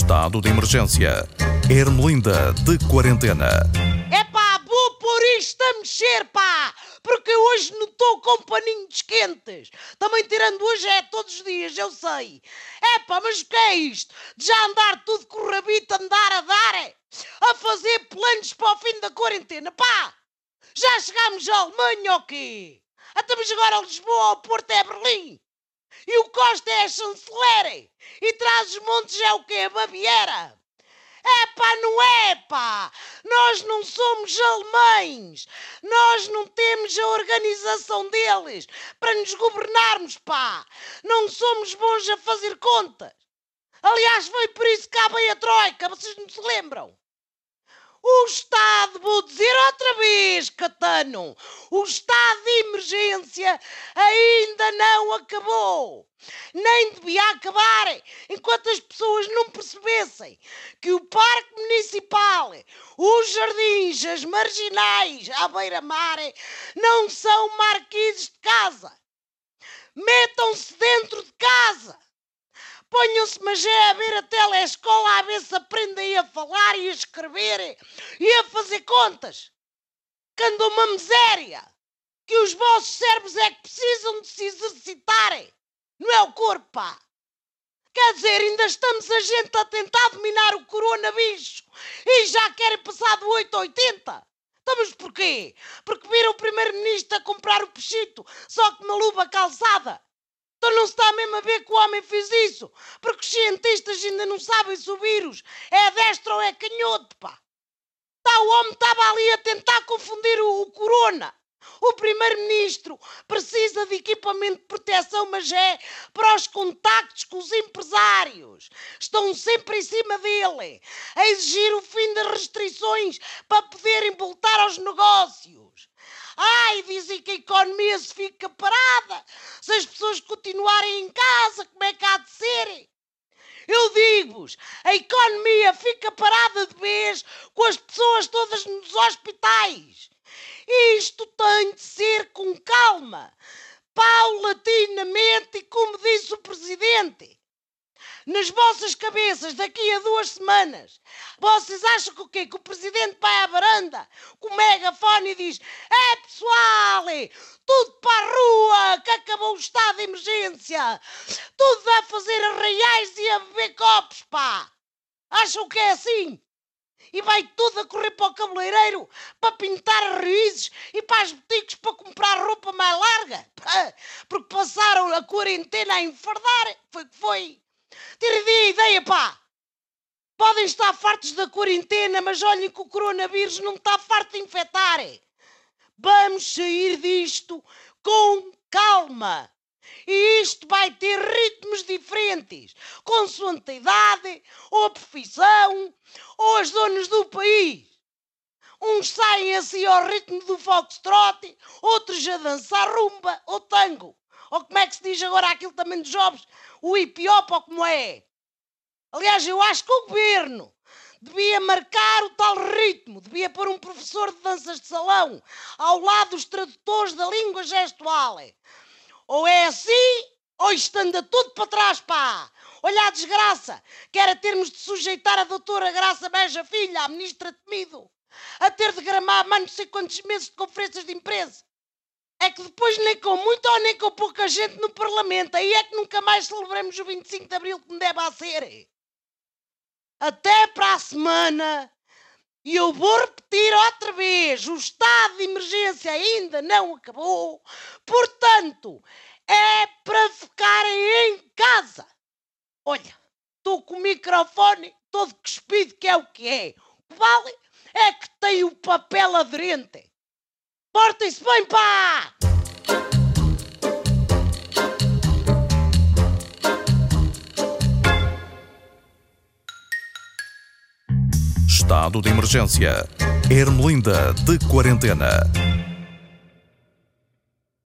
Estado de emergência. Ermelinda de quarentena. É pá, vou pôr isto a mexer, pá! Porque hoje não estou com paninhos quentes. Também tirando hoje é todos os dias, eu sei. É pá, mas o que é isto? De já andar tudo com o rabito, andar a dar, é? A fazer planos para o fim da quarentena, pá! Já chegámos à Alemanha ou quê? Até mas agora a Lisboa, ao Porto é Berlim. E o Costa é chanceler. E traz os montes é o quê? Baviera. É pá, não é pá! Nós não somos alemães! Nós não temos a organização deles para nos governarmos, pá! Não somos bons a fazer contas! Aliás, foi por isso que veio a Troika, vocês não se lembram? O Estado, vou dizer outra vez, Catano, o estado de emergência ainda não acabou. Nem devia acabar enquanto as pessoas não percebessem que o Parque Municipal, os jardins, as marginais à beira-mar não são marquises de casa. Metam-se dentro de. Ponham-se, mas é a ver a telescola a ver se aprendem a falar e a escrever e a fazer contas. Que andam uma miséria. Que os vossos cérebros é que precisam de se exercitarem. Não é o corpo, pá. Quer dizer, ainda estamos a gente a tentar dominar o coronavírus e já querem passar do 8 a 80. Estamos porquê? Porque viram o primeiro-ministro a comprar o peixito, só que na luva calçada. Então não se está mesmo a ver que o homem fez isso, porque os cientistas ainda não sabem se o vírus é destro ou é canhoto, pá. Tá, o homem estava ali a tentar confundir o, o corona. O primeiro-ministro precisa de equipamento de proteção, mas é para os contactos com os empresários. Estão sempre em cima dele, a exigir o fim das restrições para poderem voltar aos negócios. Ai, dizem que a economia se fica parada. Se as pessoas continuarem em casa, como é que há de ser? Eu digo-vos, a economia fica parada de vez com as pessoas todas nos hospitais. Isto tem de ser com calma, paulatinamente e como disse o Presidente nas vossas cabeças daqui a duas semanas. Vocês acham que o quê? Que o presidente vai à varanda com o megafone e diz: É pessoal, tudo para a rua, que acabou o estado de emergência, tudo a fazer arraiais e a beber copos, pá. Acham que é assim? E vai tudo a correr para o cabeleireiro para pintar raízes e para as boutiques para comprar roupa mais larga. Porque passaram a quarentena a enfardar. Foi que foi. Tirem a ideia, pá! Podem estar fartos da quarentena, mas olhem que o coronavírus não está farto de infectar. Vamos sair disto com calma. E isto vai ter ritmos diferentes, consoante a idade, ou a profissão, ou as zonas do país. Uns saem assim ao ritmo do foxtrot, outros a dançar rumba ou tango. Ou como é que se diz agora aquilo também dos jovens? O hipiopa ou como é? Aliás, eu acho que o governo devia marcar o tal ritmo, devia pôr um professor de danças de salão ao lado dos tradutores da língua gestual. Ou é assim, ou isto anda tudo para trás, pá! Olha a desgraça, que era termos de sujeitar a doutora Graça Beja Filha, a ministra temido, a ter de gramar mais não sei quantos meses de conferências de imprensa é que depois nem com muita ou nem com pouca gente no Parlamento. Aí é que nunca mais celebremos o 25 de Abril como deve a ser. Até para a semana. E eu vou repetir outra vez: o estado de emergência ainda não acabou. Portanto, é para ficarem em casa. Olha, estou com o microfone todo cuspido, que é o que é. O vale é que tem o papel aderente. Portem-se bem, pá! Estado de emergência. Ermelinda de quarentena.